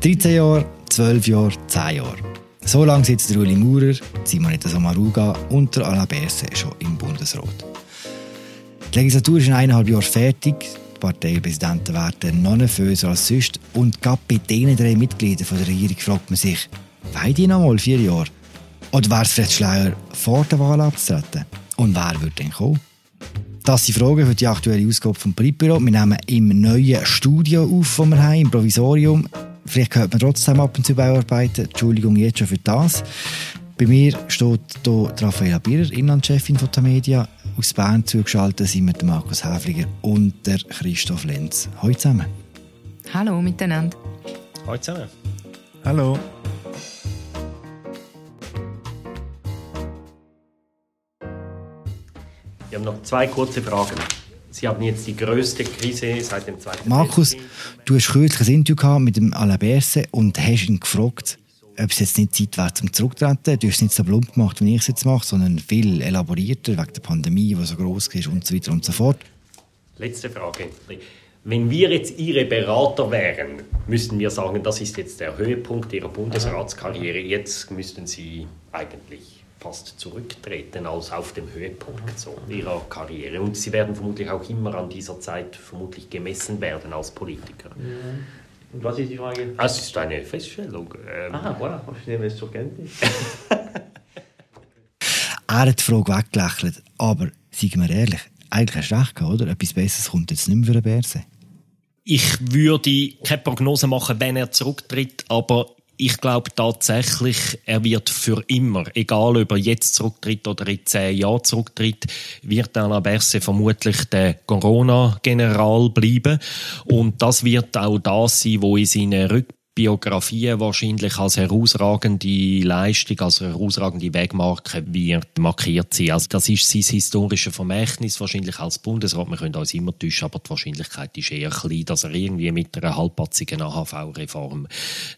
13 Jahre, 12 Jahre, 10 Jahre. So lange sitzt Uli Maurer, Simonetta Sommaruga und der Alain Berset schon im Bundesrat. Die Legislatur ist in eineinhalb Jahren fertig. Die Parteipräsidenten werden noch nervöser als sonst. Und gerade bei diesen drei Mitgliedern der Regierung fragt man sich, wollen die noch mal vier Jahre? Oder wäre es vielleicht schlauer, vor der Wahl abzutreten? Und wer würde denn kommen? Das sind Fragen für die aktuelle Ausgabe vom Politbüro. Wir nehmen im neuen Studio auf, das wir haben, im Provisorium. Vielleicht hört man trotzdem ab und zu Bauarbeiten. Entschuldigung jetzt schon für das. Bei mir steht hier Raffaella Birrer, Inlandchefin von der Media. Aus Bern zugeschaltet sind wir Markus Häfliger und der Christoph Lenz. Hallo zusammen. Hallo miteinander. Hallo zusammen. Hallo. Wir haben noch zwei kurze Fragen. Sie haben jetzt die größte Krise seit dem Zweiten Markus, du hast kürzlich ein Interview mit dem Alain Berset und hast ihn gefragt, ob es jetzt nicht Zeit wäre zum Zurücktreten. Du hast es nicht so plump gemacht, wie ich es jetzt mache, sondern viel elaborierter, wegen der Pandemie, die so groß ist und so weiter und so fort. Letzte Frage. Wenn wir jetzt Ihre Berater wären, müssten wir sagen, das ist jetzt der Höhepunkt Ihrer Bundesratskarriere. Jetzt müssten Sie eigentlich fast zurücktreten als auf dem Höhepunkt so ihrer Karriere. Und sie werden vermutlich auch immer an dieser Zeit vermutlich gemessen werden als Politiker. Ja. Und was ist die Frage? Ah, es ist eine Feststellung. Ähm Aha, voilà, ich nehme es zur Kenntnis. er hat die Frage weggelächelt, aber seien wir ehrlich, eigentlich hast du recht gehabt, oder? Etwas Besseres kommt jetzt nicht mehr für den Bärse. Ich würde keine Prognose machen, wenn er zurücktritt, aber ich glaube tatsächlich, er wird für immer, egal ob er jetzt zurücktritt oder in zehn Jahren zurücktritt, wird Alain Berset vermutlich der Corona-General bleiben. Und das wird auch das sein, wo in seinen Rück Biografie wahrscheinlich als herausragende Leistung, als herausragende Wegmarke wird markiert sein. Also das ist sein historisches Vermächtnis wahrscheinlich als Bundesrat. Wir können uns immer täuschen, aber die Wahrscheinlichkeit ist eher klein, dass er irgendwie mit einer halbpatzigen AHV-Reform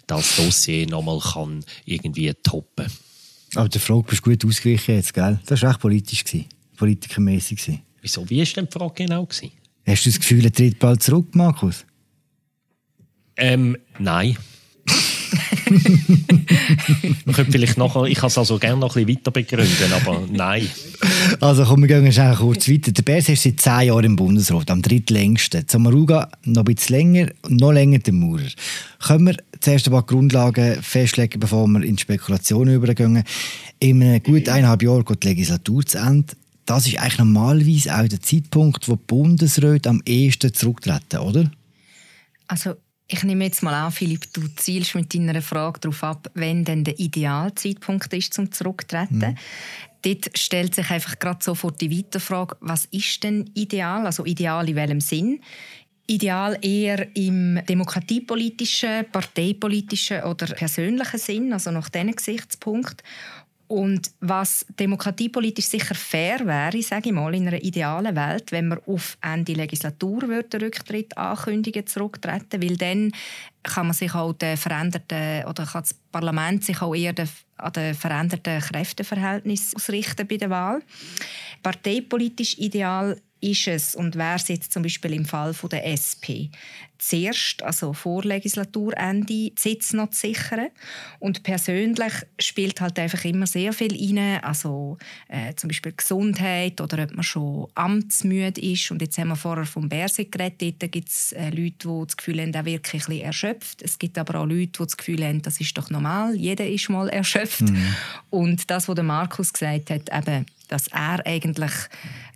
das Dossier nochmal kann irgendwie toppen. Aber der Frage bist du gut ausgewichen jetzt, gell? Das war echt politisch, politikermäßig. Wieso? Wie war denn die Frage genau? Gewesen? Hast du das Gefühl, er tritt bald zurück, Markus? Ähm, nein. Man könnte vielleicht nachher, ich kann es also gerne noch ein bisschen weiter begründen, aber nein. Also komm, wir gehen schnell kurz weiter. Der Bers ist seit zehn Jahren im Bundesrat, am drittlängsten. Samaruga noch ein bisschen länger, noch länger der Maurer. Können wir zuerst ein paar Grundlagen festlegen, bevor wir in Spekulationen übergehen. In einem gut eineinhalb Jahr geht die Legislatur zu Ende. Das ist eigentlich normalerweise auch der Zeitpunkt, wo die Bundesräte am ehesten zurücktreten, oder? Also ich nehme jetzt mal an, Philipp, du zielst mit deiner Frage darauf ab, wenn denn der Idealzeitpunkt ist zum Zurücktreten. Mhm. Dort stellt sich einfach gerade sofort die Weiterfrage, was ist denn ideal? Also ideal in welchem Sinn? Ideal eher im demokratiepolitischen, parteipolitischen oder persönlichen Sinn, also nach diesen Gesichtspunkt. Und was demokratiepolitisch sicher fair wäre, sage ich mal, in einer idealen Welt, wenn man auf Ende Legislatur den Rücktritt ankündigen, zurücktreten, weil dann kann man sich auch den veränderten oder kann das Parlament sich auch eher an den veränderten Kräfteverhältnissen ausrichten bei der Wahl. Parteipolitisch ideal ist es und wäre es jetzt zum Beispiel im Fall von der SP zuerst, also vor Legislaturende, die Sitz noch zu sichern. Und persönlich spielt halt einfach immer sehr viel rein, also äh, zum Beispiel Gesundheit oder ob man schon amtsmüde ist. Und jetzt haben wir vorher vom Bärsig geredet, dort gibt es äh, Leute, die das Gefühl haben, er wirklich ein erschöpft. Es gibt aber auch Leute, die das Gefühl haben, das ist doch normal, jeder ist mal erschöpft. Mhm. Und das, was der Markus gesagt hat, eben, dass er eigentlich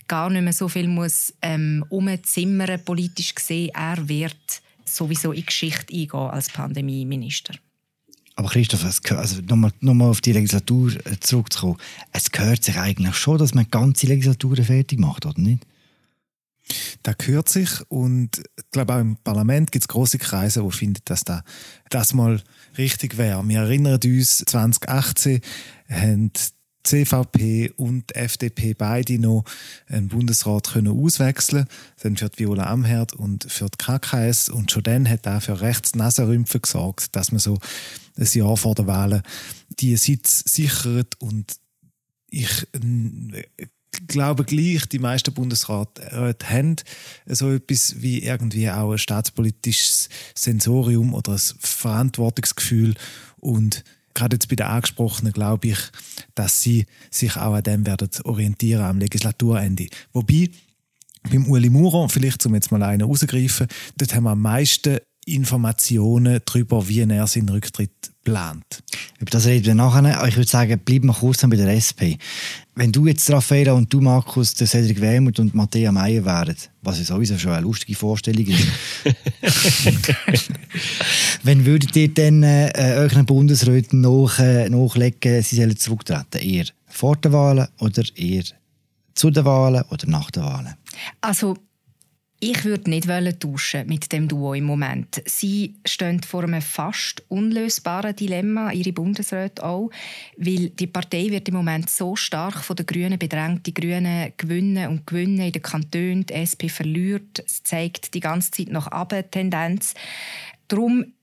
gar nicht mehr so viel muss ähm, umzimmern politisch gesehen. Er wird sowieso in die Geschichte eingehen als Pandemieminister. Aber Christoph, also nochmal noch mal auf die Legislatur äh, zurückzukommen, es gehört sich eigentlich schon, dass man ganze Legislaturen fertig macht, oder nicht? Das gehört sich und ich glaube auch im Parlament gibt es große Kreise, die finden, dass da, das mal richtig wäre. Wir erinnern uns, 2018 haben CVP und FDP beide noch einen Bundesrat können auswechseln. Dann für Viola Amherd und für die KKS und schon dann hat er für Rechtsnasenrümpfe gesorgt, dass man so ein Jahr vor der Wahlen die Sitz sichert. Und ich glaube gleich, die meisten Bundesräte haben so etwas wie irgendwie auch ein staatspolitisches Sensorium oder ein Verantwortungsgefühl. Und gerade jetzt bei den Angesprochenen glaube ich, dass sie sich auch an dem werden orientieren am Legislaturende. Wobei beim Uli Muro, vielleicht um jetzt mal einen rauszugreifen, dort haben wir am meisten Informationen darüber, wie er seinen Rücktritt plant. Über das reden wir nachher. Ich würde sagen, bleiben wir kurz bei der SP. Wenn du jetzt, Raffaella und du, Markus, der Cedric Wermuth und Matthäa Meyer wären, was ja sowieso schon eine lustige Vorstellung ist, wenn würdet ihr dann äh, euren Bundesräten nach, äh, nachlegen, sie sollen zurücktreten? Eher vor den Wahlen oder eher zu den Wahlen oder nach den Wahlen? Also ich würde nicht tauschen mit dem Duo im Moment. Sie stehen vor einem fast unlösbaren Dilemma, ihre Bundesräte auch, weil die Partei wird im Moment so stark von den Grünen bedrängt. Die Grünen gewinnen und gewinnen in den Kantonen, die SP verliert. Es zeigt die ganze Zeit noch Tendenz. Darum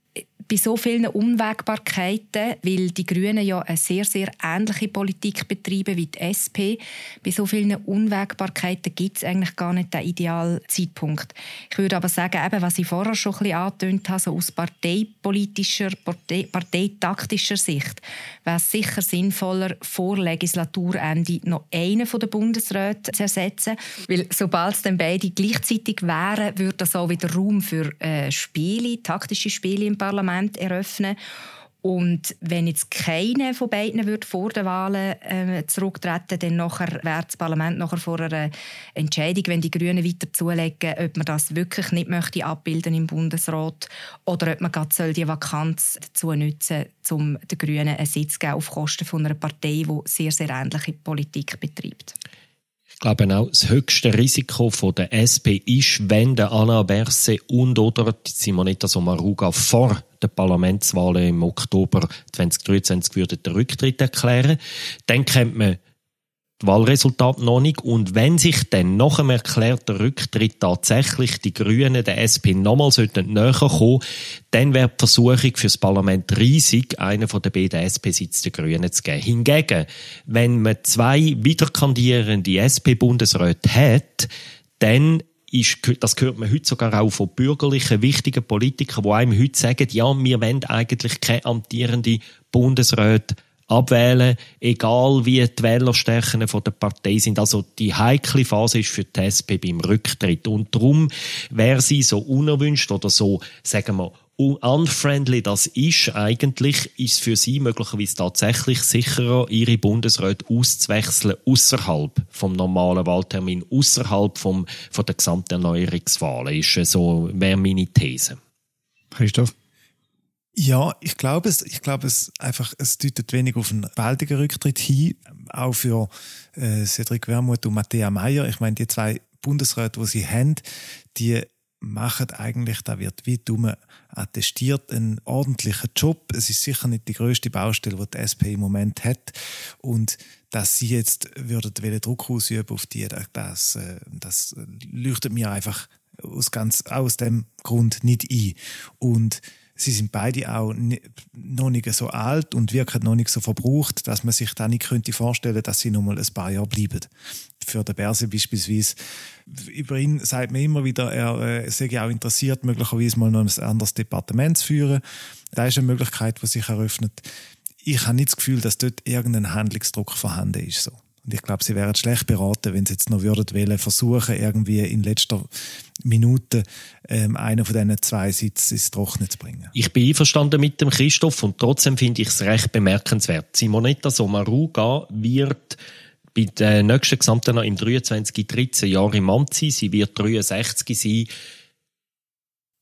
bei so vielen Unwägbarkeiten, weil die Grünen ja eine sehr, sehr ähnliche Politik betreiben wie die SP, bei so vielen Unwägbarkeiten gibt es eigentlich gar nicht den idealen Zeitpunkt. Ich würde aber sagen, eben, was ich vorher schon ein bisschen angetönt habe, so aus parteipolitischer, Partei, parteitaktischer Sicht, wäre es sicher sinnvoller, vor Legislaturende noch einen von den Bundesräten zu ersetzen, weil sobald es dann beide gleichzeitig wären, würde das auch wieder Raum für äh, Spiele, taktische Spiele im Parlament Parlament eröffnen. Und wenn jetzt keiner von beiden wird vor den Wahlen äh, zurücktreten, dann nachher wäre das Parlament nachher vor einer Entscheidung, wenn die Grünen weiter zulegen, ob man das wirklich nicht möchte abbilden im Bundesrat oder ob man gerade die Vakanz dazu nutzen soll, um den Grünen einen Sitz zu geben auf Kosten von einer Partei, die sehr, sehr ähnliche Politik betreibt glaube auch, das höchste Risiko von der SP ist, wenn der Anna Berse und oder Simonetta Sommaruga vor der Parlamentswahlen im Oktober 2023 würden den Rücktritt erklären. Dann kennt man Wahlresultat noch nicht. Und wenn sich dann nach dem erklärten Rücktritt tatsächlich die Grünen der SP nochmal näher kommen, dann wäre die Versuchung fürs Parlament riesig, einen von den beiden SP-Sitz der Grünen zu geben. Hingegen, wenn man zwei wiederkandierende SP-Bundesräte hat, dann ist, das hört man heute sogar auch von bürgerlichen, wichtigen Politikern, die einem heute sagen, ja, wir wollen eigentlich keine amtierende Bundesräte abwählen, egal wie die Wählerstärken der Partei sind. Also die heikle Phase ist für die SP beim Rücktritt. Und darum wäre sie so unerwünscht oder so, sagen wir, unfriendly das ist, eigentlich ist für sie möglicherweise tatsächlich sicherer, ihre Bundesräte auszuwechseln außerhalb vom normalen Wahltermin, außerhalb von der Gesamterneuerungswahlen. Ist so wäre meine These. Christoph. Ja, ich glaube es, ich glaube es einfach, es deutet wenig auf einen baldigen Rücktritt hin, auch für äh, Cedric Wermuth und Matthäa Meyer. Ich meine, die zwei Bundesräte, die sie haben, die machen eigentlich, da wird wie dumm attestiert, einen ordentlichen Job. Es ist sicher nicht die größte Baustelle, die die SP im Moment hat. Und dass sie jetzt würden Druck ausüben auf die, das, äh, das leuchtet mir einfach aus ganz aus dem Grund nicht ein. Und sie sind beide auch noch nicht so alt und wirken noch nicht so verbraucht, dass man sich da nicht könnte vorstellen, dass sie noch mal ein paar Jahre bleiben. Für den Berse beispielsweise. Über ihn sagt man immer wieder, er äh, sei auch interessiert, möglicherweise mal noch ein anderes Departement zu führen. Da ist eine Möglichkeit, die sich eröffnet. Ich habe nicht das Gefühl, dass dort irgendein Handlungsdruck vorhanden ist. So. Und ich glaube, sie wären schlecht beraten, wenn sie jetzt noch würden wollen, versuchen, irgendwie in letzter Minute ähm, einen von diesen zwei Sitzen ins Trockene zu bringen. Ich bin einverstanden mit dem Christoph und trotzdem finde ich es recht bemerkenswert. Simonetta Sommaruga wird bei der nächsten Gesamten im 23, 13 Jahren im Amt sein. Sie wird 63 sein.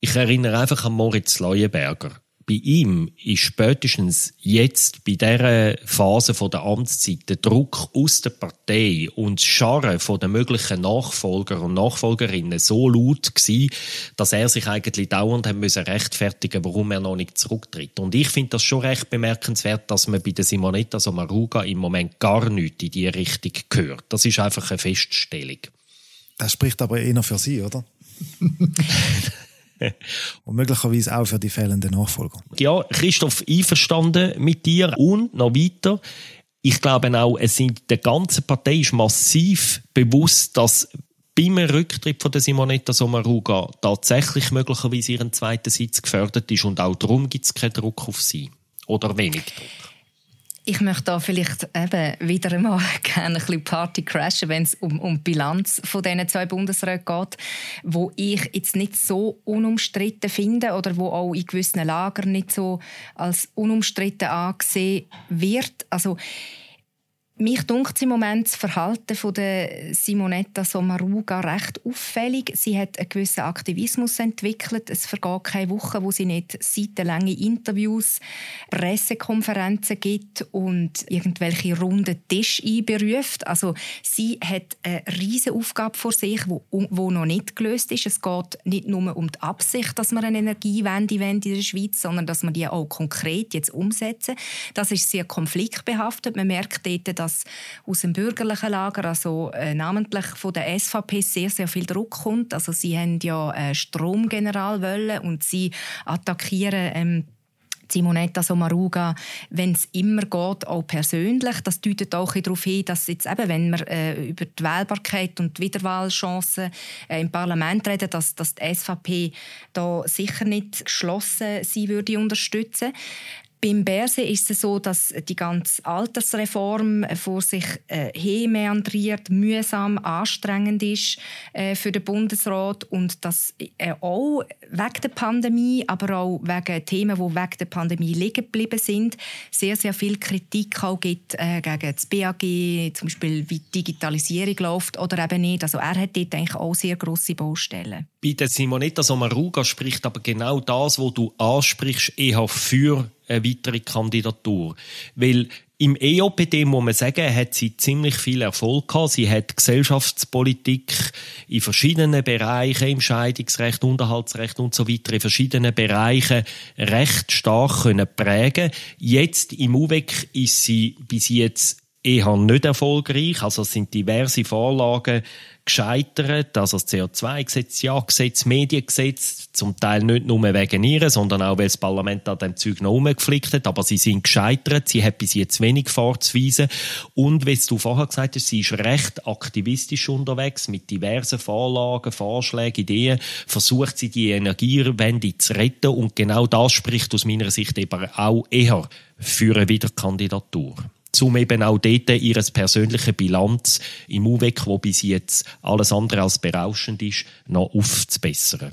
Ich erinnere einfach an Moritz Leuenberger bei ihm ist spätestens jetzt bei dieser Phase der Amtszeit der Druck aus der Partei und das Scharren von den möglichen Nachfolger und Nachfolgerinnen so laut gewesen, dass er sich eigentlich dauernd haben müssen rechtfertigen, warum er noch nicht zurücktritt. Und ich finde das schon recht bemerkenswert, dass man bei der Simonetta Sommaruga im Moment gar nichts in diese Richtung hört. Das ist einfach eine Feststellung. Das spricht aber eher für Sie, oder? und möglicherweise auch für die fehlenden Nachfolger. Ja, Christoph, einverstanden mit dir und noch weiter. ich glaube auch, es sind der ganzen Partei ist massiv bewusst, dass beim Rücktritt von der Simonetta Sommaruga tatsächlich möglicherweise ihren zweiten Sitz gefördert ist und auch darum gibt es keinen Druck auf sie. Oder wenig Druck. Ich möchte da vielleicht eben wieder einmal gerne ein bisschen Party crashen, wenn es um, um die Bilanz von diesen zwei Bundesräten geht, wo ich jetzt nicht so unumstritten finde oder wo auch in gewissen Lagern nicht so als unumstritten angesehen wird. Also mich dunkt im Moment das Verhalten von der Simonetta Sommaruga recht auffällig. Sie hat einen gewissen Aktivismus entwickelt. Es vergeht keine Woche, wo sie nicht seitenlange Interviews, Pressekonferenzen gibt und irgendwelche runden Tisch einberuft. Also sie hat eine riesige Aufgabe vor sich, wo, noch nicht gelöst ist. Es geht nicht nur um die Absicht, dass man eine Energiewende in der Schweiz, sondern dass man die auch konkret jetzt umsetzen. Das ist sehr konfliktbehaftet. Man merkt dort, dass dass aus dem bürgerlichen Lager, also äh, namentlich von der SVP, sehr, sehr viel Druck kommt. Also sie haben ja äh, Stromgeneral wollen und sie attackieren ähm, Simonetta Sommaruga, wenn es immer geht, auch persönlich. Das deutet auch darauf hin, dass jetzt eben, wenn wir äh, über die Wählbarkeit und die Wiederwahlchancen äh, im Parlament reden, dass, dass die SVP da sicher nicht geschlossen sie würde unterstützen. Beim Berse ist es so, dass die ganze Altersreform vor sich äh, meandriert, mühsam, anstrengend ist äh, für den Bundesrat und dass äh, auch wegen der Pandemie, aber auch wegen Themen, die wegen der Pandemie liegen geblieben sind, sehr, sehr viel Kritik auch gibt äh, gegen das BAG, zum Beispiel wie die Digitalisierung läuft oder eben nicht. Also er hat dort eigentlich auch sehr grosse Baustellen. Bei der Simonetta Sommaruga spricht aber genau das, was du ansprichst, eher für eine weitere Kandidatur. Weil im EOPD muss man sagen, hat sie ziemlich viel Erfolg gehabt. Sie hat Gesellschaftspolitik in verschiedenen Bereichen, im Scheidungsrecht, Unterhaltsrecht und so weiter, in verschiedenen Bereichen recht stark können prägen. Jetzt im UWEC ist sie bis jetzt eher nicht erfolgreich. Also es sind diverse Vorlagen gescheitert. Also das CO2-Gesetz, Ja-Gesetz, Mediengesetz, zum Teil nicht nur wegen ihr, sondern auch, weil das Parlament an dem Zeug noch umgeflickt hat. Aber sie sind gescheitert. Sie hat bis jetzt wenig vorzuweisen. Und, wie du vorher gesagt hast, sie ist recht aktivistisch unterwegs mit diversen Vorlagen, Vorschlägen, Ideen. Versucht sie, die Energiewende zu retten. Und genau das spricht aus meiner Sicht eben auch eher für eine Wiederkandidatur um eben auch dort ihre persönliche Bilanz im UWEC, wo bis jetzt alles andere als berauschend ist, noch aufzubessern.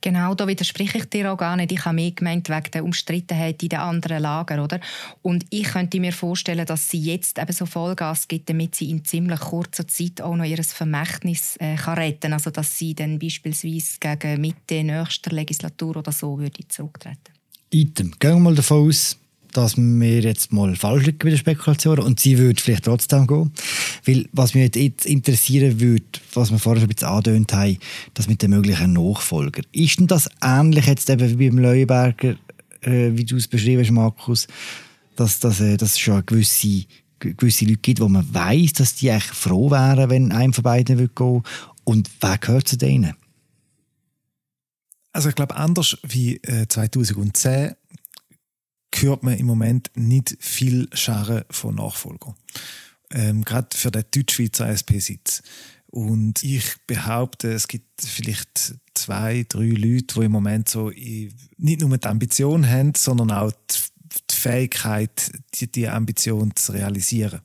Genau, da widerspreche ich dir auch gar nicht. Ich habe mehr gemeint wegen der Umstrittenheit in den anderen Lagern, oder? Und ich könnte mir vorstellen, dass sie jetzt eben so Vollgas gibt, damit sie in ziemlich kurzer Zeit auch noch ihr Vermächtnis äh, kann retten Also, dass sie dann beispielsweise gegen Mitte nächster Legislatur oder so würde zurücktreten. Item. Gehen wir mal davon aus, dass wir jetzt mal falsch liegen bei den Spekulationen und sie würde vielleicht trotzdem gehen. Weil was mich jetzt interessieren würde, was wir vorher schon ein bisschen angedeutet haben, das mit den möglichen Nachfolger. Ist denn das ähnlich jetzt eben wie beim Leuenberger, äh, wie du es beschrieben hast, Markus, dass, dass, äh, dass es schon gewisse, gewisse Leute gibt, wo man weiß, dass die echt froh wären, wenn einem von beiden gehen würde und wer gehört zu denen? Also ich glaube, anders wie äh, 2010 hört man im Moment nicht viel Scharen von Nachfolgern. Ähm, gerade für den Deutschschweizer SP-Sitz. Und ich behaupte, es gibt vielleicht zwei, drei Leute, die im Moment so nicht nur die Ambition haben, sondern auch die Fähigkeit, die, die Ambition zu realisieren.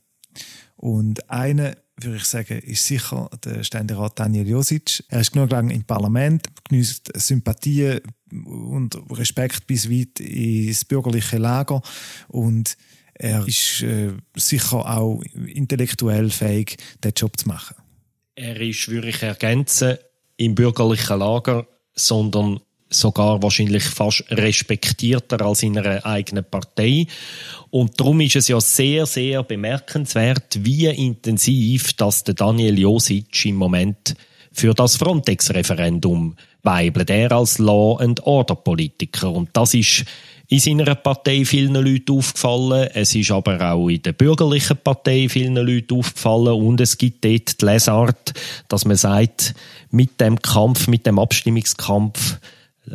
Und eine, würde ich sagen, ist sicher der Ständerat Daniel Josic. Er ist genug lange im Parlament, genießt Sympathien und Respekt bis weit ins bürgerliche Lager und er ist äh, sicher auch intellektuell fähig, den Job zu machen. Er ist, würde ich ergänzen, im bürgerlichen Lager, sondern sogar wahrscheinlich fast respektierter als in einer eigenen Partei. Und darum ist es ja sehr, sehr bemerkenswert, wie intensiv dass der Daniel Josic im Moment für das Frontex-Referendum weibelt. Er als Law and Order Politiker. Und das ist in seiner Partei vielen Leuten aufgefallen. Es ist aber auch in der bürgerlichen Partei vielen Leuten aufgefallen. Und es gibt dort die Lesart, dass man sagt, mit dem Kampf, mit dem Abstimmungskampf,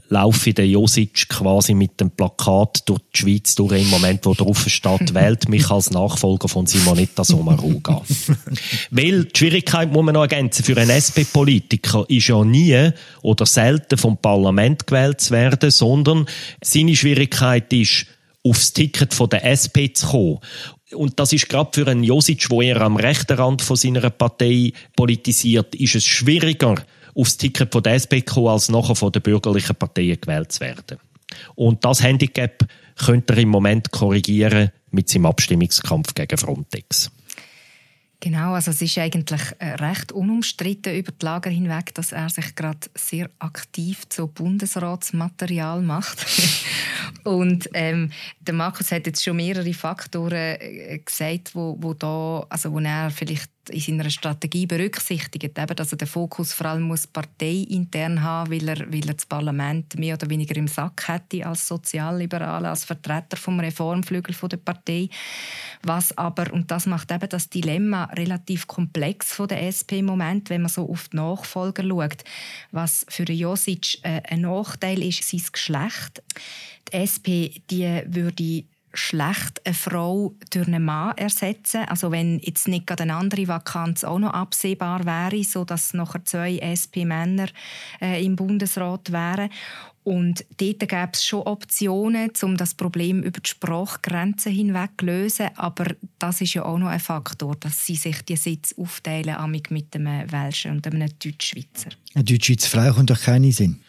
laufe der Josic quasi mit dem Plakat durch die Schweiz durch im Moment, wo drauf steht, wählt mich als Nachfolger von Simonetta Sommaruga. Weil die Schwierigkeit muss man noch ergänzen, für einen SP-Politiker ist ja nie oder selten vom Parlament gewählt zu werden, sondern seine Schwierigkeit ist, aufs Ticket von der SP zu kommen. Und das ist gerade für einen Josic, wo er am rechten Rand von seiner Partei politisiert, ist es schwieriger, aufs Ticket von der SP kommen, als nachher von den bürgerlichen Parteien gewählt zu werden. Und das Handicap könnte er im Moment korrigieren mit seinem Abstimmungskampf gegen Frontex. Genau, also es ist eigentlich äh, recht unumstritten über die Lager hinweg, dass er sich gerade sehr aktiv zu Bundesratsmaterial macht. Und ähm, der Markus hat jetzt schon mehrere Faktoren äh, gesagt, wo, wo da, also wo er vielleicht in seiner Strategie berücksichtigt, eben, dass er den Fokus vor allem muss parteiintern haben, weil er, weil er das Parlament mehr oder weniger im Sack hätte als Sozialliberaler, als Vertreter vom Reformflügel der Partei. Was aber und das macht eben das Dilemma relativ komplex von der SP im Moment, wenn man so auf die Nachfolger schaut. Was für Josic äh, ein Nachteil ist, sein Geschlecht. Die SP die würde schlecht eine Frau durch einen Mann ersetzen. Also wenn jetzt nicht gerade eine andere Vakanz auch noch absehbar wäre, so dass nachher zwei SP-Männer äh, im Bundesrat wären. Und dort gäbe es schon Optionen, um das Problem über die Sprachgrenzen hinweg zu lösen. Aber das ist ja auch noch ein Faktor, dass sie sich die Sitz aufteilen mit einem Welschen und einem Deutschschweizer. Eine Deutschschweizer Frau kommt doch keine Sinn.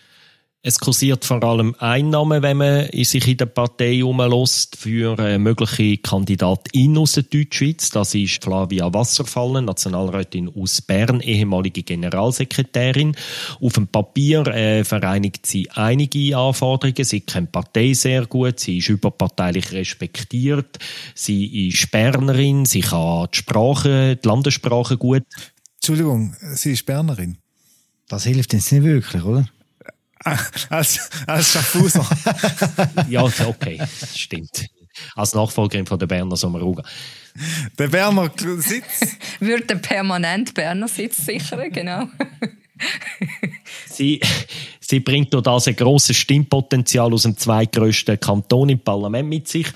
Es kursiert vor allem Einnahmen, wenn man sich in der Partei umlässt für eine mögliche Kandidatin aus der Deutschschweiz. Das ist Flavia Wasserfallen, Nationalrätin aus Bern, ehemalige Generalsekretärin. Auf dem Papier äh, vereinigt sie einige Anforderungen. Sie kennt die Partei sehr gut, sie ist überparteilich respektiert, sie ist Bernerin, sie kann die Sprache, die Landessprache gut. Entschuldigung, sie ist Bernerin. Das hilft jetzt nicht wirklich, oder? Als, als Schaffhauser. ja, okay, stimmt. Als Nachfolgerin von der Berner Sommeruga. Der Berner Sitz? Würde permanent Berner Sitz sichern, genau. sie, sie bringt durch das ein grosses Stimmpotenzial aus dem zweitgrößten Kanton im Parlament mit sich.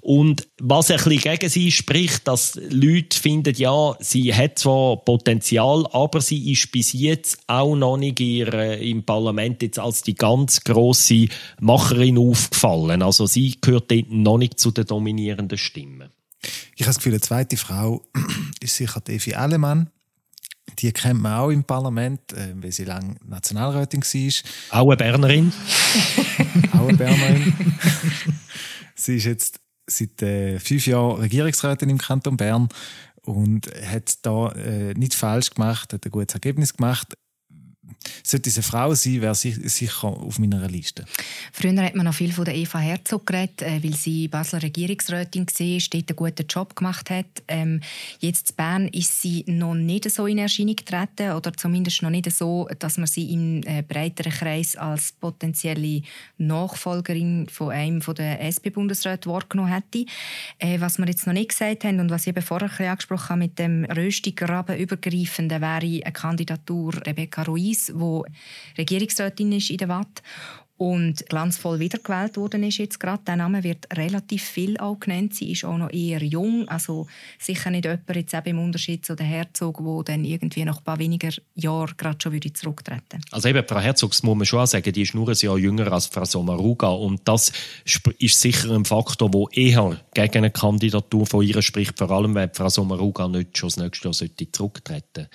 Und was ein bisschen gegen sie spricht, dass Leute finden, ja, sie hat zwar Potenzial, aber sie ist bis jetzt auch noch nicht ihr, im Parlament jetzt als die ganz grosse Macherin aufgefallen. Also sie gehört dort noch nicht zu den dominierenden Stimmen. Ich habe das Gefühl, eine zweite Frau ist sicher Evi Allemann die kennt man auch im Parlament, äh, weil sie lange Nationalrätin war. Auch eine Bernerin. auch eine Bernerin. sie ist jetzt seit äh, fünf Jahren Regierungsrätin im Kanton Bern und hat da äh, nicht falsch gemacht, hat ein gutes Ergebnis gemacht sollte diese Frau sein, wäre sie sicher auf meiner Liste. Früher hat man noch viel von der Eva Herzog geredet, äh, weil sie Basler Regierungsrätin war, dort einen guten Job gemacht hat. Ähm, jetzt in Bern ist sie noch nicht so in Erscheinung getreten oder zumindest noch nicht so, dass man sie im äh, breiteren Kreis als potenzielle Nachfolgerin von einem von der SP-Bundesräte wahrgenommen hätte. Äh, was wir jetzt noch nicht gesagt haben und was ich eben vorher angesprochen habe mit dem Röstigraben übergreifenden, wäre eine Kandidatur Rebecca Ruiz wo Regierungsrätin ist in der Watt und glanzvoll wiedergewählt worden ist jetzt gerade. Der Name wird relativ viel auch genannt. Sie ist auch noch eher jung, also sicher nicht jemand jetzt eben im Unterschied zu der Herzog, wo dann irgendwie nach ein paar weniger Jahren gerade schon würde zurücktreten. Also eben Frau Herzog, das muss man schon auch sagen, die ist nur ein Jahr jünger als Frau Sommaruga und das ist sicher ein Faktor, der eher gegen eine Kandidatur von ihr spricht, vor allem wenn Frau Sommaruga nicht schon das nächste Jahr zurücktreten sollte.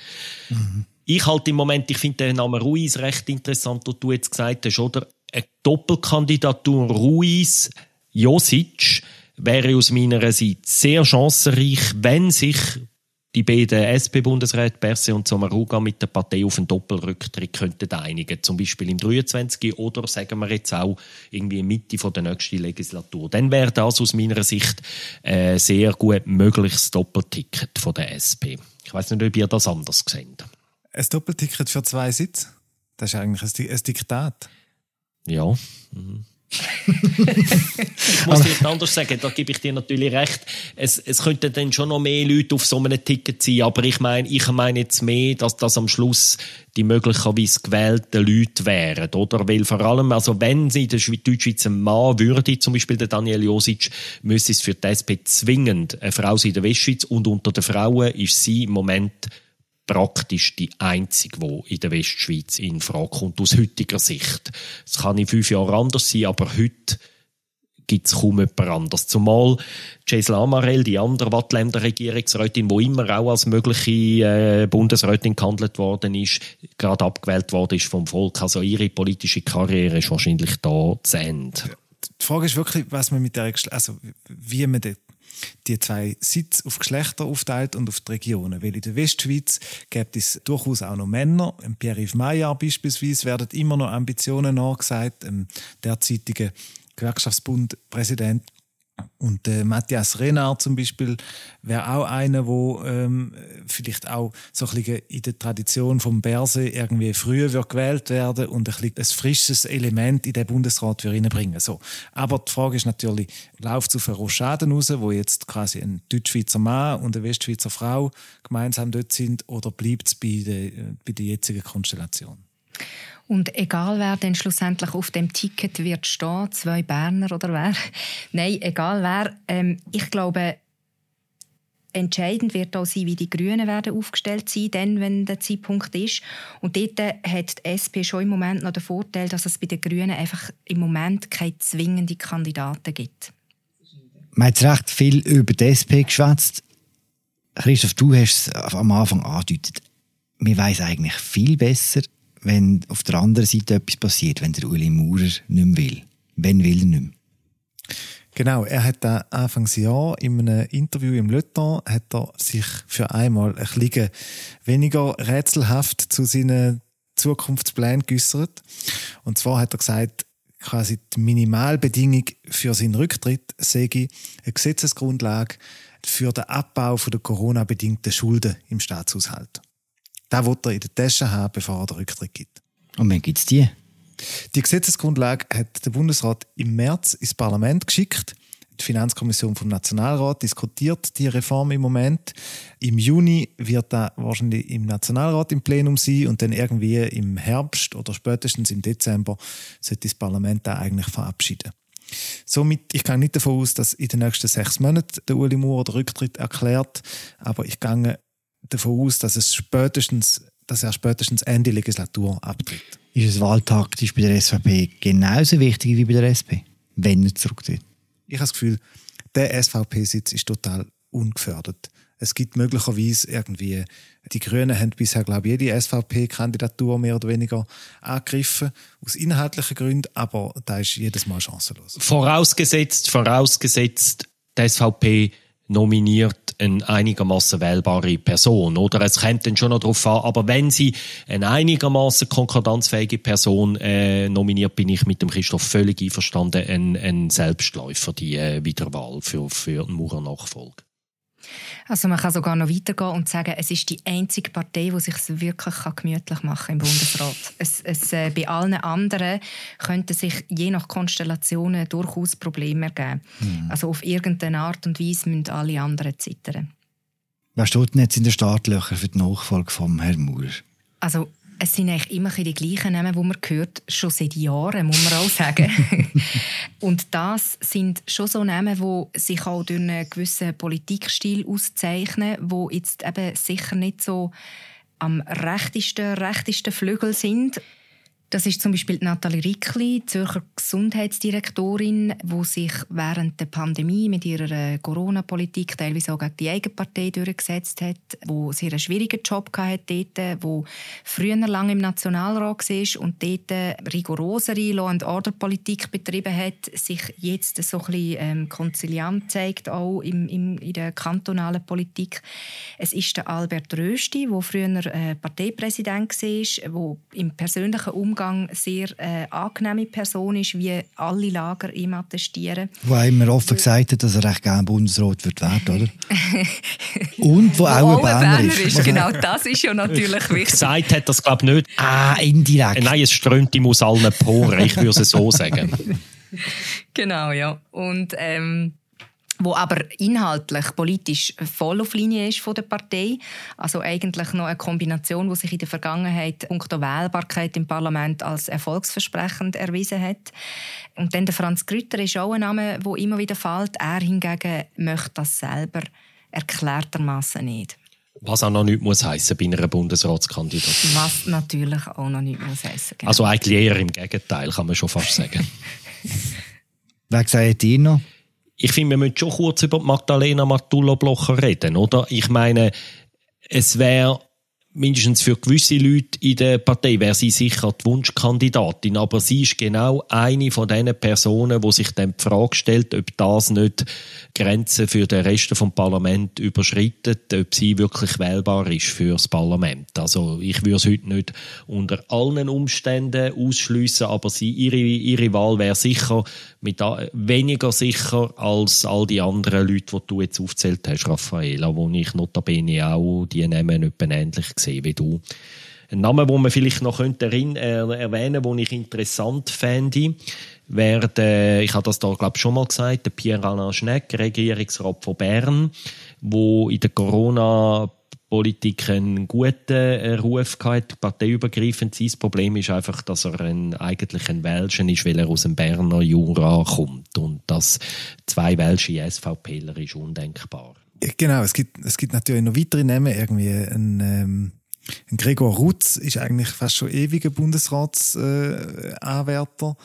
Mhm. Ich halte im Moment, ich finde den Namen Ruiz recht interessant, was du jetzt gesagt hast, oder? Eine Doppelkandidatur Ruiz, Josic wäre aus meiner Sicht sehr chancenreich, wenn sich die beiden SP-Bundesräte Berse und Sommaruga mit der Partei auf einen Doppelrücktritt könnten einigen. Zum Beispiel im 23. oder sagen wir jetzt auch irgendwie Mitte der nächsten Legislatur. Dann wäre das aus meiner Sicht ein sehr gut mögliches Doppelticket von der SP. Ich weiß nicht, ob ihr das anders seht. Ein Doppelticket für zwei Sitze? Das ist eigentlich ein, Diktat. Ja. Mhm. ich muss dir anders sagen, da gebe ich dir natürlich recht. Es, es könnten dann schon noch mehr Leute auf so einem Ticket sein, aber ich meine, ich meine jetzt mehr, dass das am Schluss die möglicherweise gewählten Leute wären, oder? Weil vor allem, also wenn sie in der Deutschschweiz ein Mann würde, zum Beispiel der Daniel Josic, müsste es für die SP zwingend eine Frau sein in der Westschweiz und unter den Frauen ist sie im Moment praktisch die einzige, die in der Westschweiz in Frage kommt, aus heutiger Sicht. Es kann in fünf Jahren anders sein, aber heute gibt es kaum jemand anders. Zumal Jess Lamarell, die andere Wattländer Regierungsrätin, die immer auch als mögliche äh, Bundesrätin gehandelt worden ist, gerade abgewählt worden ist vom Volk. Also ihre politische Karriere ist wahrscheinlich da zu Ende. Die Frage ist wirklich, was man mit der, also wie man den die zwei Sitze auf Geschlechter aufteilt und auf die Regionen. Weil in der Westschweiz gibt es durchaus auch noch Männer. Pierre-Yves Maillard beispielsweise werden immer noch Ambitionen nachgesagt. Dem derzeitigen Gewerkschaftsbund-Präsident und äh, Matthias Renard zum Beispiel wäre auch einer, wo ähm, vielleicht auch so ein bisschen in der Tradition vom Berse irgendwie früher wird gewählt werden und ein, bisschen ein frisches Element in den Bundesrat reinbringen. So. Aber die Frage ist natürlich, läuft es auf eine Rochaden raus, wo jetzt quasi ein Deutschschweizer Mann und eine Westschweizer Frau gemeinsam dort sind, oder bleibt es bei der, bei der jetzigen Konstellation? Und egal wer denn schlussendlich auf dem Ticket wird stehen, zwei Berner oder wer, nein, egal wer, ähm, ich glaube, entscheidend wird auch sein, wie die Grünen werden aufgestellt sein, dann, wenn der Zeitpunkt ist. Und dort hat die SP schon im Moment noch den Vorteil, dass es bei den Grünen einfach im Moment keine zwingenden Kandidaten gibt. Man hat recht viel über die SP geschwätzt. Christoph, du hast es am Anfang angedeutet. Wir weiß eigentlich viel besser, wenn auf der anderen Seite etwas passiert, wenn der Uli Maurer nicht mehr will? Wenn will er nicht mehr? Genau, er hat da Anfangsjahr in einem Interview im Le hat er sich für einmal ein bisschen weniger rätselhaft zu seinen Zukunftsplänen geäußert. Und zwar hat er gesagt, quasi die Minimalbedingung für seinen Rücktritt sei eine Gesetzesgrundlage für den Abbau der Corona-bedingten Schulden im Staatshaushalt. Den will er in der Tasche haben, bevor er den Rücktritt gibt. Und wann gibt es die? Die Gesetzesgrundlage hat der Bundesrat im März ins Parlament geschickt. Die Finanzkommission vom Nationalrat diskutiert die Reform im Moment. Im Juni wird da wahrscheinlich im Nationalrat im Plenum sein und dann irgendwie im Herbst oder spätestens im Dezember sollte das Parlament da eigentlich verabschieden. Somit, ich gehe nicht davon aus, dass in den nächsten sechs Monaten der Uli Moore den Rücktritt erklärt, aber ich gehe davon aus, dass, es spätestens, dass er spätestens Ende Legislatur abtritt. Ist es wahltaktisch bei der SVP genauso wichtig wie bei der SP, wenn er zurücktritt? Ich habe das Gefühl, der SVP-Sitz ist total ungefördert. Es gibt möglicherweise irgendwie, die Grünen haben bisher, glaube ich, jede SVP-Kandidatur mehr oder weniger angegriffen, aus inhaltlichen Gründen, aber da ist jedes Mal chancenlos. Vorausgesetzt, vorausgesetzt, die SVP nominiert eine einigermaßen wählbare Person, oder? Es kommt dann schon noch darauf an, aber wenn sie eine einigermaßen konkordanzfähige Person äh, nominiert, bin ich mit dem Christoph völlig einverstanden, ein, ein Selbstläufer, die äh, Wiederwahl für, für einen Maurer-Nachfolge. Also man kann sogar noch weitergehen und sagen, es ist die einzige Partei, die sich wirklich gemütlich machen kann im Bundesrat. es, es, äh, bei allen anderen könnten sich je nach Konstellationen durchaus Probleme ergeben. Mhm. Also auf irgendeine Art und Weise müssen alle anderen zittern. Was steht denn jetzt in den Startlöchern für die Nachfolge von Herrn Maurer? Also es sind eigentlich immer die gleichen Namen, die man hört, schon seit Jahren, muss man auch sagen. und das sind schon so Namen, die sich auch durch einen gewissen Politikstil auszeichnen, wo jetzt eben sicher nicht so am rechtesten, rechtesten Flügel sind. Das ist zum Beispiel Nathalie Rickli, Zürcher Gesundheitsdirektorin, die sich während der Pandemie mit ihrer Corona-Politik teilweise auch gegen die eigene Partei durchgesetzt hat, wo sie einen schwierigen Job hatte dort, wo früher lange im Nationalrat war und dort rigorosere Law-and-Order-Politik betrieben hat, sich jetzt so ein bisschen ähm, konziliant zeigt, auch im, im, in der kantonalen Politik. Es ist der Albert Rösti, der früher äh, Parteipräsident war, der im persönlichen Umgang Umgang sehr äh, angenehme Person ist, wie alle Lager ihm attestieren. Wo immer offen gesagt hat, dass er recht gerne Bundesrat wird werden, oder? Und wo, wo auch ein Berner, Berner ist. Genau, das ist ja natürlich wichtig. Gesagt hat das glaube ich nicht. Ah, indirekt. Nein, es strömt ihm aus allen Poren, ich würde es so sagen. Genau, ja. Und ähm, wo aber inhaltlich, politisch voll auf Linie ist von der Partei. Also eigentlich noch eine Kombination, die sich in der Vergangenheit unter Wählbarkeit im Parlament als erfolgsversprechend erwiesen hat. Und dann der Franz Grütter ist auch ein Name, der immer wieder fällt. Er hingegen möchte das selber erklärtermaßen nicht. Was auch noch nicht muss heissen bei einer Bundesratskandidatur. Was natürlich auch noch nicht muss heissen. Genau. Also eigentlich eher im Gegenteil, kann man schon fast sagen. Wer sagt ihr noch? Ich finde, wir müssen schon kurz über Magdalena Matullo-Blocher reden, oder? Ich meine, es wäre mindestens für gewisse Leute in der Partei wäre sie sicher die Wunschkandidatin, aber sie ist genau eine von den Personen, wo sich dann die Frage stellt, ob das nicht Grenzen für den Rest vom Parlament überschreitet, ob sie wirklich wählbar ist für das Parlament. Also ich würde es heute nicht unter allen Umständen ausschließen, aber sie ihre ihre Wahl wäre sicher mit weniger sicher als all die anderen Leute, die du jetzt aufzählt hast, Raffaela, wo ich notabene auch die Namen nicht ähnlich gesehen wie du. Ein Name, wo man vielleicht noch könnte erwähnen, den ich interessant fände, wäre, der, ich habe das da glaube schon mal gesagt, der Pierre-Alain Schneck, Regierungsrat von Bern, wo in der Corona Politik einen guten Ruf gehabt, parteiübergreifend sein. Problem ist einfach, dass er ein, eigentlich ein Welschen ist, weil er aus dem Berner Jura kommt. Und das zwei Welsche SVPler ist undenkbar. Genau, es gibt, es gibt natürlich noch weitere Namen, irgendwie ein, ähm, ein Gregor Rutz ist eigentlich fast schon ewiger Bundesratsanwärter.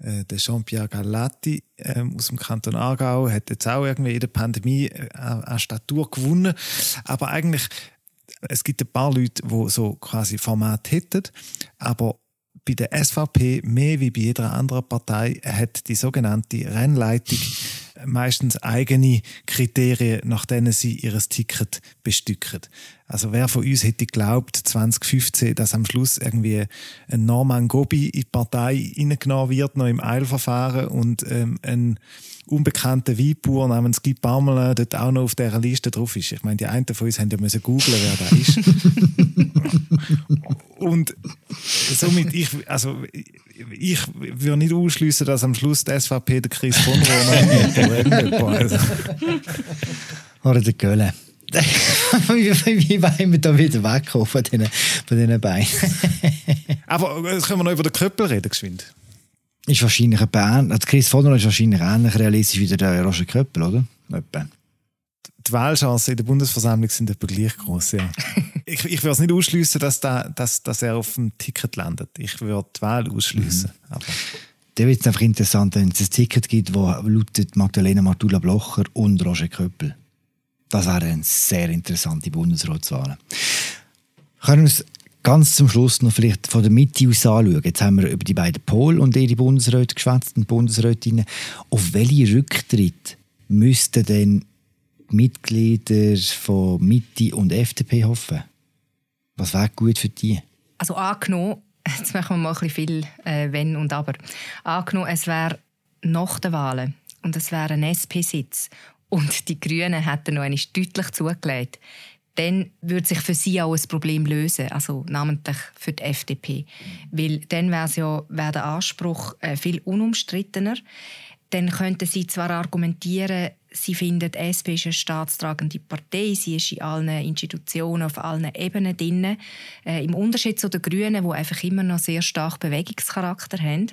Äh, der Jean-Pierre Gallati ähm, aus dem Kanton Aargau hat jetzt auch irgendwie in der Pandemie äh, an Statur gewonnen. Aber eigentlich, es gibt ein paar Leute, die so quasi Format hätten, aber bei der SVP mehr wie bei jeder anderen Partei hat die sogenannte Rennleitung meistens eigene Kriterien, nach denen sie ihr Ticket bestücken. Also wer von uns hätte geglaubt, 2015, dass am Schluss irgendwie ein Norman Gobi in die Partei reingenommen wird, noch im Eilverfahren und ähm, ein unbekannter Weinbauer namens Guy Parmelin dort auch noch auf dieser Liste drauf ist. Ich meine, die einen von uns haben ja müssen googlen, wer da ist. und somit, ich, also, ich würde nicht ausschließen, dass am Schluss der SVP der Chris von Rohr also. Oder der Gölle. wie, wollen wir da wieder wegkommen von diesen, von diesen Beinen? Aber jetzt können wir noch über den Köppel reden, geschwind. Ist wahrscheinlich ein also Chris von Rohr ist wahrscheinlich ähnlich realistisch wie der Roger Köppel, oder? Etwa die Wahlchancen in der Bundesversammlung sind etwa gleich groß. Ja. ich, ich würde es nicht ausschließen, dass, da, dass, dass er auf dem Ticket landet. Ich würde die Wahl ausschließen. Mhm. Dann wird es einfach interessant, wenn es ein Ticket gibt, wo lautet Magdalena Martula Blocher und Roger Köppel. Das wäre eine sehr interessante Bundesratswahl. Können wir uns ganz zum Schluss noch vielleicht von der Mitte aus anschauen. Jetzt haben wir über die beiden Pol und ihre Bundesräte geschwätzt und Bundesrätinnen. Auf welche Rücktritt müssten denn Mitglieder von Mitte und FDP hoffen? Was wäre gut für die? Also angenommen, jetzt machen wir mal ein bisschen viel äh, Wenn und Aber. Angenommen, es wäre nach den Wahlen und es wäre ein SP-Sitz und die Grünen hätten noch einmal deutlich zugelegt, dann würde sich für sie auch ein Problem lösen, also namentlich für die FDP. Weil dann wäre ja, wär der Anspruch äh, viel unumstrittener. Dann könnten sie zwar argumentieren, Sie findet, die SP ist eine staatstragende Partei. Sie ist in allen Institutionen, auf allen Ebenen drin. Äh, Im Unterschied zu den Grünen, die einfach immer noch sehr stark Bewegungscharakter haben.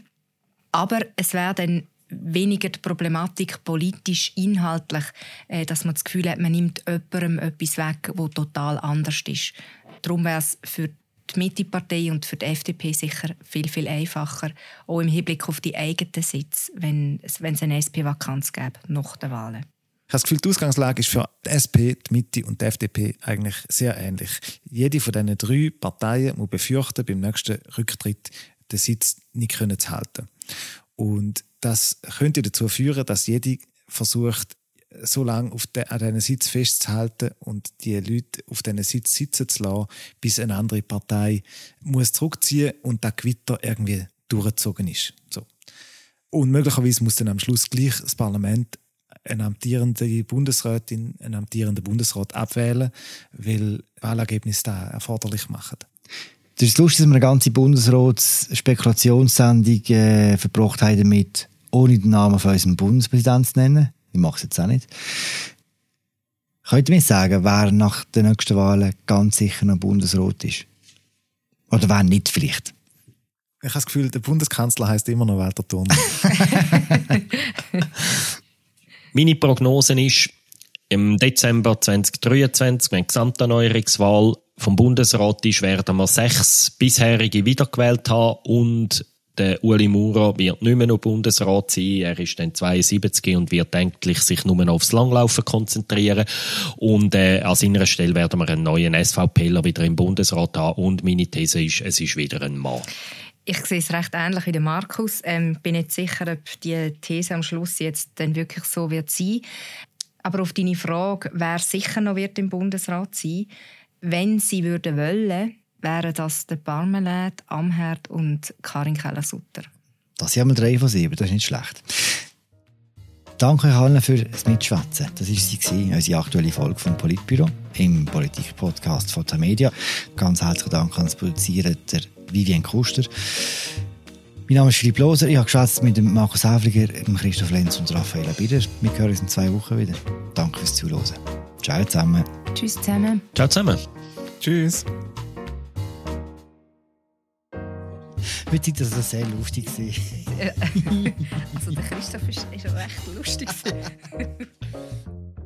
Aber es wäre dann weniger die Problematik politisch, inhaltlich, äh, dass man das Gefühl hat, man nimmt jemandem etwas weg, wo total anders ist. Darum wäre es für die Mittepartei und für die FDP sicher viel, viel einfacher, auch im Hinblick auf die eigenen Sitze, wenn, wenn es eine SP-Vakanz gäbe nach den Wahlen. Ich habe das Gefühl, die Ausgangslage ist für die SP, die Mitte und die FDP eigentlich sehr ähnlich. Jede von diesen drei Parteien muss befürchten, beim nächsten Rücktritt den Sitz nicht können zu halten. Und das könnte dazu führen, dass jede versucht, so lange auf de, an diesen Sitz festzuhalten und die Leute auf diesen Sitz sitzen zu lassen, bis eine andere Partei muss zurückziehen und der Gewitter irgendwie durchgezogen ist. So. Und möglicherweise muss dann am Schluss gleich das Parlament eine amtierende Bundesrätin, einen amtierenden Bundesrat abwählen, weil Wahlergebnisse da erforderlich machen. Das ist lustig, dass wir eine ganze Bundesrats-Spekulationssendung äh, verbracht haben damit, ohne den Namen von unserem Bundespräsidenten zu nennen. Ich mache es jetzt auch nicht. Könnt ihr mir sagen, wer nach den nächsten Wahlen ganz sicher noch Bundesrat ist? Oder wer nicht vielleicht? Ich habe das Gefühl, der Bundeskanzler heißt immer noch Walter Thurn. Meine Prognose ist, im Dezember 2023, wenn die Gesamterneuerungswahl vom Bundesrat ist, werden wir sechs bisherige wiedergewählt haben und der Uli Maurer wird nicht mehr noch Bundesrat sein. Er ist dann 72 und wird eigentlich sich nur noch aufs Langlaufen konzentrieren. Und äh, an seiner Stelle werden wir einen neuen SVPler wieder im Bundesrat haben. Und meine These ist, es ist wieder ein Mann. Ich sehe es recht ähnlich wie der Markus. Ähm, bin nicht sicher, ob die These am Schluss jetzt dann wirklich so wird sein. Aber auf deine Frage, wer sicher noch wird im Bundesrat sein, wenn sie würden wollen, wären das der Parmalat, Amherd und Karin Keller-Sutter. Das sind einmal drei von sieben, das ist nicht schlecht. Danke euch allen für das Mitschwätzen. Das war sie, unsere aktuelle Folge vom Politbüro im Politik-Podcast von der Media. Ganz herzlichen Dank an das Produzieren der Vivian Kuster. Mein Name ist Philipp Loser. Ich habe geschwätzt mit dem Markus Häfliger, dem Christoph Lenz und Raphael Bieder. Wir hören uns in zwei Wochen wieder. Danke fürs Zuhören. Ciao zusammen. Tschüss zusammen. Ciao zusammen. Tschüss. Wirklich, das sehr lustig. also der Christoph ist, ist echt lustig.